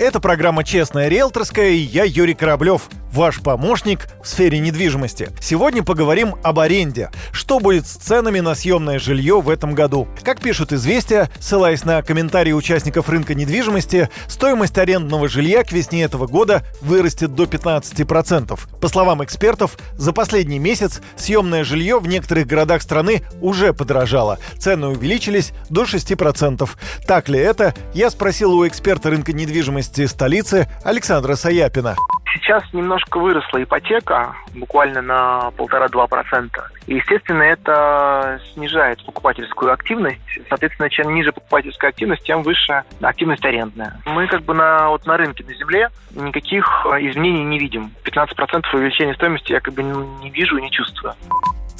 Это программа «Честная риэлторская» и я Юрий Кораблев – ваш помощник в сфере недвижимости. Сегодня поговорим об аренде. Что будет с ценами на съемное жилье в этом году? Как пишут «Известия», ссылаясь на комментарии участников рынка недвижимости, стоимость арендного жилья к весне этого года вырастет до 15%. По словам экспертов, за последний месяц съемное жилье в некоторых городах страны уже подорожало. Цены увеличились до 6%. Так ли это? Я спросил у эксперта рынка недвижимости столицы Александра Саяпина. Сейчас немножко выросла ипотека, буквально на полтора-два процента. И, естественно, это снижает покупательскую активность. Соответственно, чем ниже покупательская активность, тем выше активность арендная. Мы как бы на, вот на рынке на земле никаких изменений не видим. 15% увеличения стоимости я как бы не вижу и не чувствую.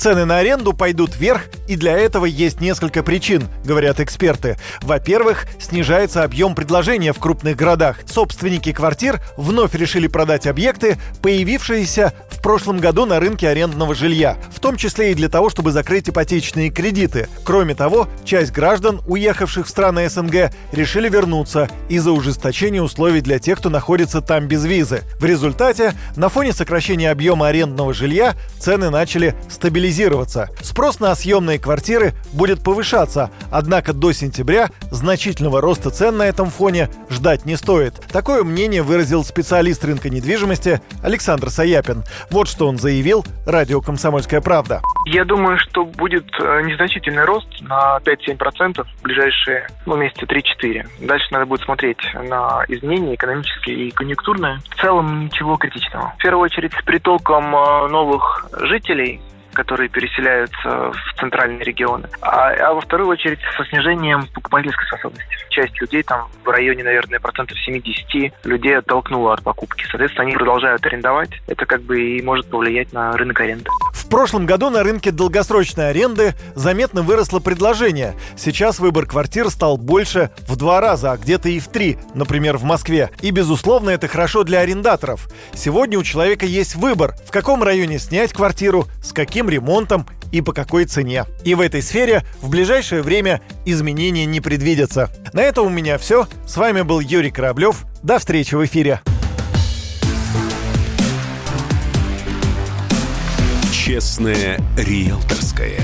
Цены на аренду пойдут вверх, и для этого есть несколько причин, говорят эксперты. Во-первых, снижается объем предложения в крупных городах. Собственники квартир вновь решили продать объекты, появившиеся в прошлом году на рынке арендного жилья, в том числе и для того, чтобы закрыть ипотечные кредиты. Кроме того, часть граждан, уехавших в страны СНГ, решили вернуться из-за ужесточения условий для тех, кто находится там без визы. В результате, на фоне сокращения объема арендного жилья, цены начали стабилизироваться. Спрос на съемные квартиры будет повышаться, однако до сентября значительного роста цен на этом фоне ждать не стоит. Такое мнение выразил специалист рынка недвижимости Александр Саяпин. Вот что он заявил радио «Комсомольская правда». Я думаю, что будет э, незначительный рост на 5-7% в ближайшие ну, месяца 3-4. Дальше надо будет смотреть на изменения экономические и конъюнктурные. В целом ничего критичного. В первую очередь с притоком э, новых жителей которые переселяются в центральные регионы, а, а во вторую очередь со снижением покупательской способности. Часть людей, там в районе, наверное, процентов 70 людей оттолкнуло от покупки. Соответственно, они продолжают арендовать. Это как бы и может повлиять на рынок аренды. В прошлом году на рынке долгосрочной аренды заметно выросло предложение. Сейчас выбор квартир стал больше в два раза, а где-то и в три, например, в Москве. И, безусловно, это хорошо для арендаторов. Сегодня у человека есть выбор, в каком районе снять квартиру, с каким ремонтом и по какой цене. И в этой сфере в ближайшее время изменений не предвидятся. На этом у меня все. С вами был Юрий Кораблев. До встречи в эфире. Честное риэлторское.